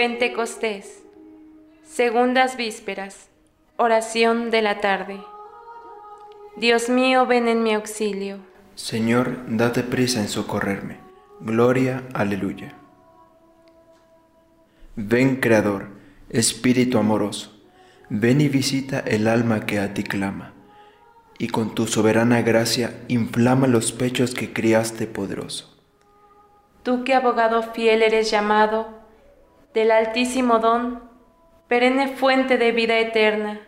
Pentecostés, segundas vísperas, oración de la tarde. Dios mío, ven en mi auxilio. Señor, date prisa en socorrerme. Gloria, aleluya. Ven, Creador, Espíritu amoroso, ven y visita el alma que a ti clama, y con tu soberana gracia inflama los pechos que criaste poderoso. Tú que abogado fiel eres llamado, del altísimo don, perenne fuente de vida eterna,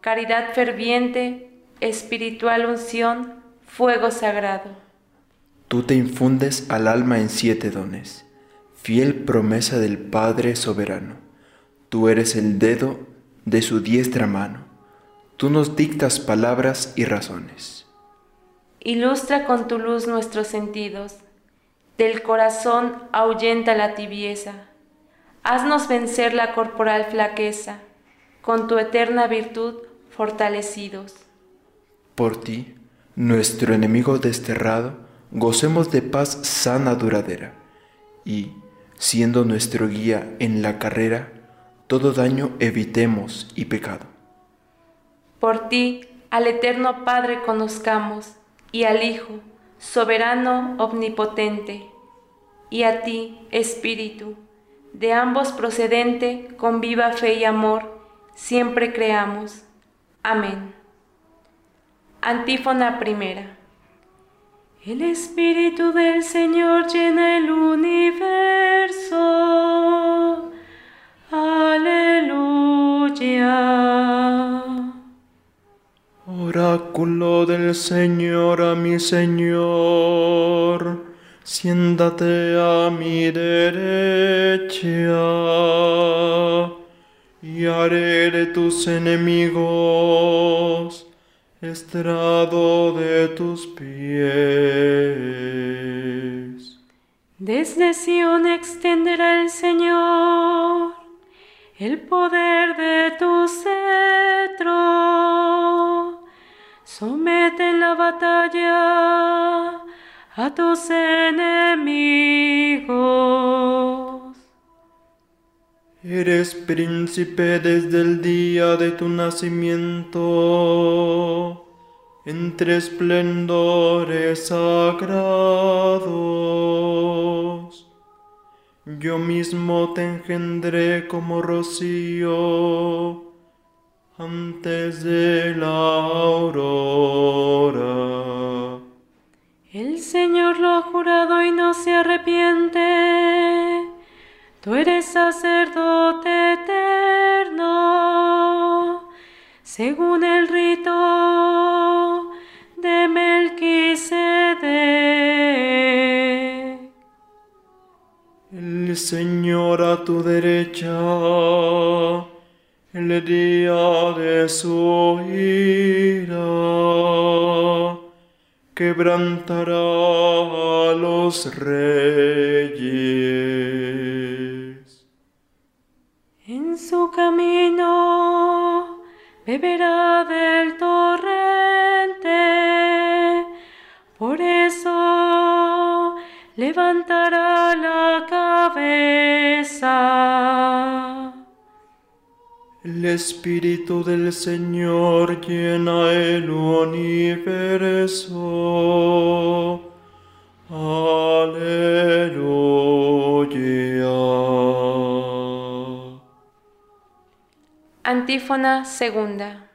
caridad ferviente, espiritual unción, fuego sagrado. Tú te infundes al alma en siete dones, fiel promesa del Padre soberano. Tú eres el dedo de su diestra mano. Tú nos dictas palabras y razones. Ilustra con tu luz nuestros sentidos. Del corazón ahuyenta la tibieza Haznos vencer la corporal flaqueza, con tu eterna virtud fortalecidos. Por ti, nuestro enemigo desterrado, gocemos de paz sana duradera, y, siendo nuestro guía en la carrera, todo daño evitemos y pecado. Por ti, al eterno Padre conozcamos, y al Hijo, soberano omnipotente, y a ti, Espíritu, de ambos procedente, con viva fe y amor, siempre creamos. Amén. Antífona primera. El Espíritu del Señor llena el universo. Aleluya. Oráculo del Señor a mi Señor siéntate a mi derecha y haré de tus enemigos estrado de tus pies. Desde Sion extenderá el Señor el poder de tu cetro. Somete la batalla a tus enemigos. Eres príncipe desde el día de tu nacimiento, entre esplendores sagrados. Yo mismo te engendré como rocío antes de la aurora. El Señor lo ha jurado y no se arrepiente. Tú eres sacerdote eterno, según el rito de Melquisedec. El Señor a tu derecha, el día de su ira quebrantará a los reyes. El Espíritu del Señor llena el universo. Aleluya. Antífona segunda.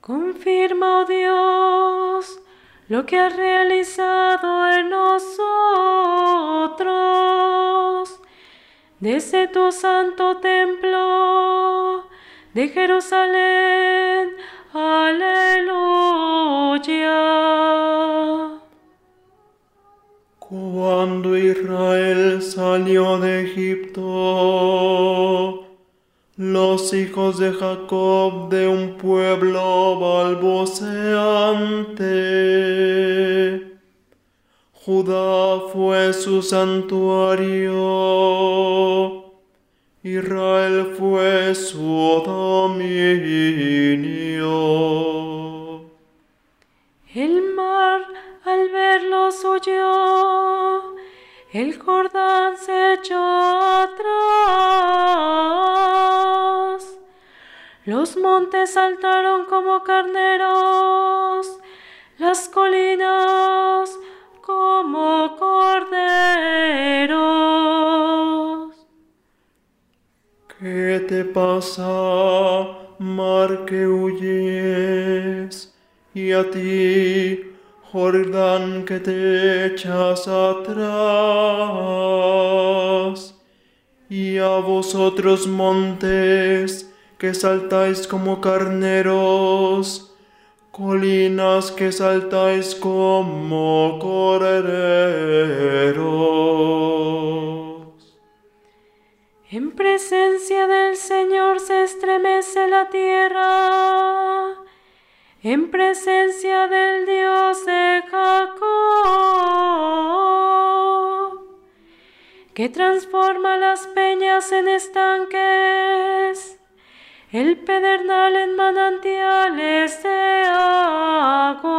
Confirma, oh Dios, lo que has realizado en nosotros desde tu santo templo de Jerusalén. Aleluya. Cuando Israel salió de Egipto, los hijos de Jacob de un pueblo balbuceante, Judá fue su santuario, Israel fue su dominio. El mar al verlos huyó, el Jordán se echó atrás. Los montes saltaron como carneros, te pasa, mar que huyes? Y a ti, Jordán, que te echas atrás. Y a vosotros, montes, que saltáis como carneros colinas que saltáis como corderos. En presencia del Señor se estremece la tierra, en presencia del Dios de Jacob, que transforma las peñas en estanques el pedernal en manantiales de agua.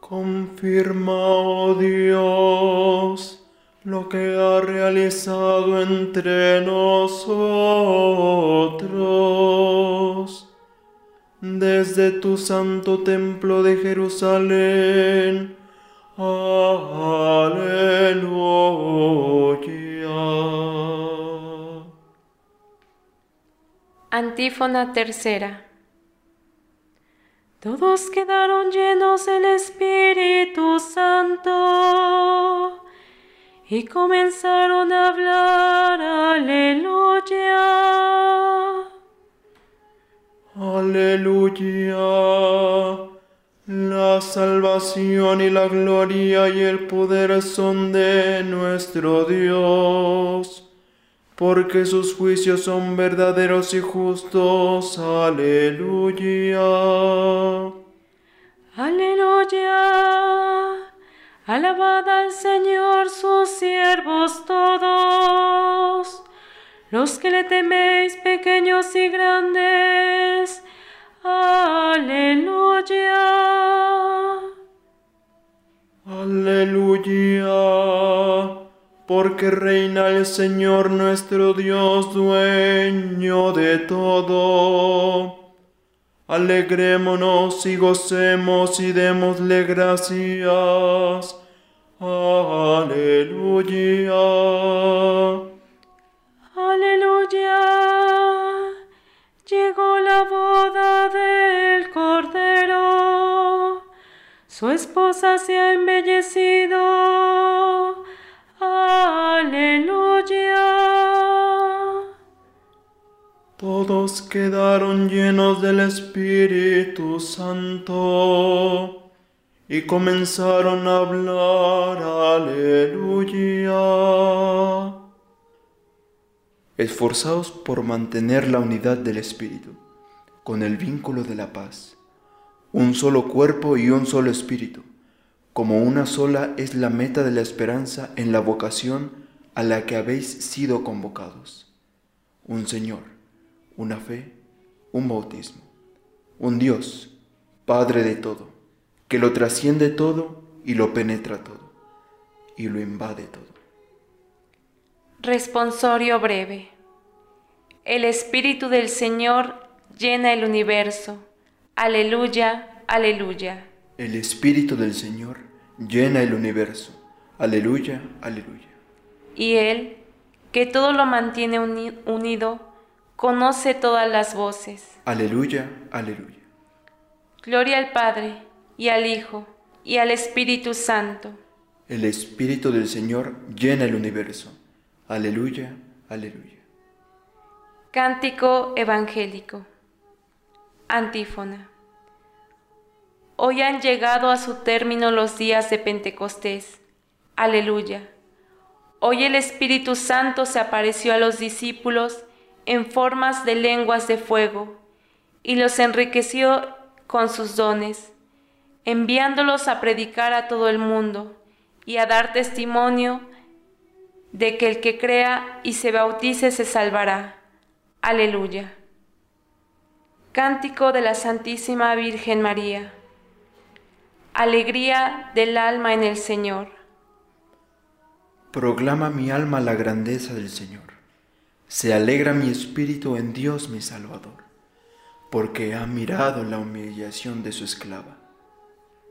Confirma, oh Dios, lo que ha realizado entre nosotros. Desde tu santo templo de Jerusalén. Aleluya. Antífona tercera. Todos quedaron llenos del Espíritu Santo y comenzaron a hablar, aleluya. Aleluya. La salvación y la gloria y el poder son de nuestro Dios porque sus juicios son verdaderos y justos. Aleluya. Aleluya. Alabad al Señor sus siervos todos, los que le teméis pequeños y grandes. Aleluya. Aleluya porque reina el Señor nuestro Dios, dueño de todo. Alegrémonos y gocemos y démosle gracias. Aleluya. Aleluya. Llegó la boda del Cordero. Su esposa se ha embellecido Aleluya. Todos quedaron llenos del Espíritu Santo y comenzaron a hablar. Aleluya. Esforzaos por mantener la unidad del Espíritu, con el vínculo de la paz, un solo cuerpo y un solo Espíritu como una sola es la meta de la esperanza en la vocación a la que habéis sido convocados. Un Señor, una fe, un bautismo, un Dios, Padre de todo, que lo trasciende todo y lo penetra todo, y lo invade todo. Responsorio breve. El Espíritu del Señor llena el universo. Aleluya, aleluya. El Espíritu del Señor llena el universo. Aleluya, aleluya. Y Él, que todo lo mantiene unido, conoce todas las voces. Aleluya, aleluya. Gloria al Padre, y al Hijo, y al Espíritu Santo. El Espíritu del Señor llena el universo. Aleluya, aleluya. Cántico Evangélico. Antífona. Hoy han llegado a su término los días de Pentecostés. Aleluya. Hoy el Espíritu Santo se apareció a los discípulos en formas de lenguas de fuego y los enriqueció con sus dones, enviándolos a predicar a todo el mundo y a dar testimonio de que el que crea y se bautice se salvará. Aleluya. Cántico de la Santísima Virgen María. alegría del alma en el Señor. Proclama mi alma la grandeza del Señor. Se alegra mi espíritu en Dios mi Salvador, porque ha mirado la humillación de su esclava.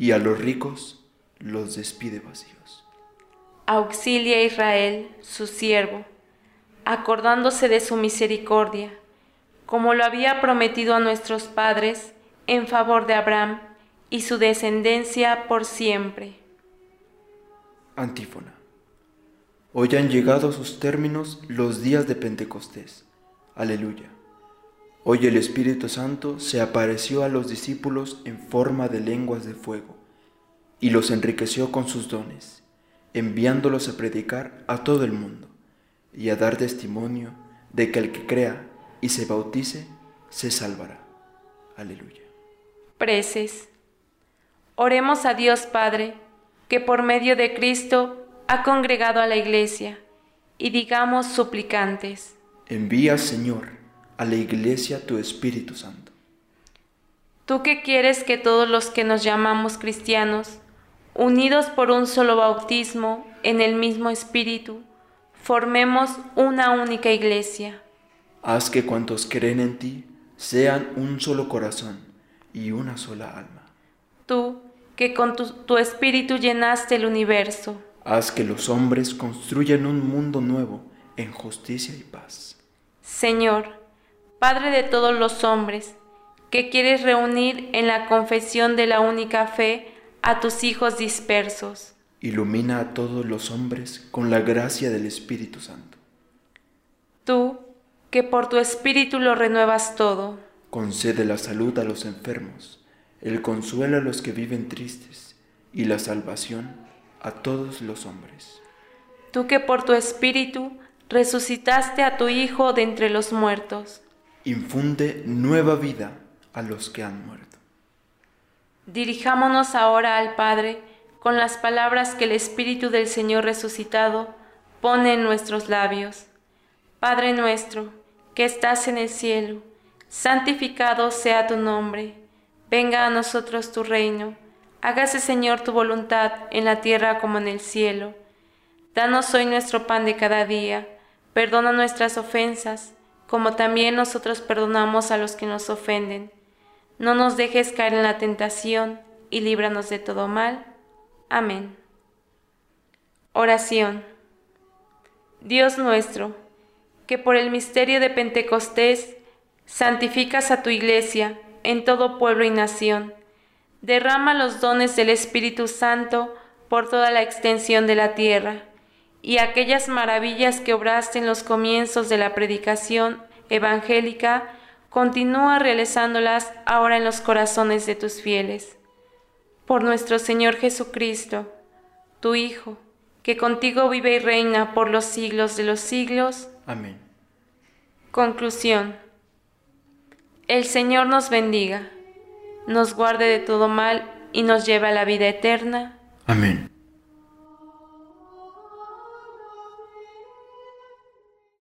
y a los ricos los despide vacíos. Auxilia a Israel, su siervo, acordándose de su misericordia, como lo había prometido a nuestros padres, en favor de Abraham y su descendencia por siempre. Antífona. Hoy han llegado a sus términos los días de Pentecostés. Aleluya. Hoy el Espíritu Santo se apareció a los discípulos en forma de lenguas de fuego y los enriqueció con sus dones, enviándolos a predicar a todo el mundo y a dar testimonio de que el que crea y se bautice se salvará. Aleluya. Preces. Oremos a Dios Padre, que por medio de Cristo ha congregado a la Iglesia, y digamos suplicantes. Envía, Señor, a la Iglesia tu Espíritu Santo. Tú que quieres que todos los que nos llamamos cristianos, unidos por un solo bautismo en el mismo Espíritu, formemos una única Iglesia. Haz que cuantos creen en ti sean un solo corazón y una sola alma. Tú, que con tu, espíritu llenaste el universo. Haz que los hombres construyan un mundo nuevo en justicia y paz. Señor, Padre de todos los hombres, que quieres reunir en la confesión de la única fe a tus hijos dispersos. Ilumina a todos los hombres con la gracia del Espíritu Santo. Tú, que por tu Espíritu lo renuevas todo. Concede la salud a los enfermos el consuelo a los que viven tristes y la salvación a todos los hombres. Tú que por tu espíritu resucitaste a tu Hijo de entre los muertos. Infunde nueva vida a los que han muerto. Dirijámonos ahora al Padre con las palabras que el Espíritu del Señor resucitado pone en nuestros labios. Padre nuestro, que estás en el cielo, santificado sea tu nombre Venga a nosotros tu reino, hágase Señor tu voluntad en la tierra como en el cielo. Danos hoy nuestro pan de cada día, perdona nuestras ofensas, como también nosotros perdonamos a los que nos ofenden. No nos dejes caer en la tentación, y líbranos de todo mal. Amén. Oración. Dios nuestro, que por el misterio de Pentecostés santificas a tu iglesia, en todo pueblo y nación. Derrama los dones del Espíritu Santo por toda la extensión de la tierra, y aquellas maravillas que obraste en los comienzos de la predicación evangélica, continúa realizándolas ahora en los corazones de tus fieles. Por nuestro Señor Jesucristo, tu Hijo, que contigo vive y reina por los siglos de los siglos. Amén. Conclusión. El Señor nos bendiga, nos guarde de todo mal y nos lleve a la vida eterna. Amén.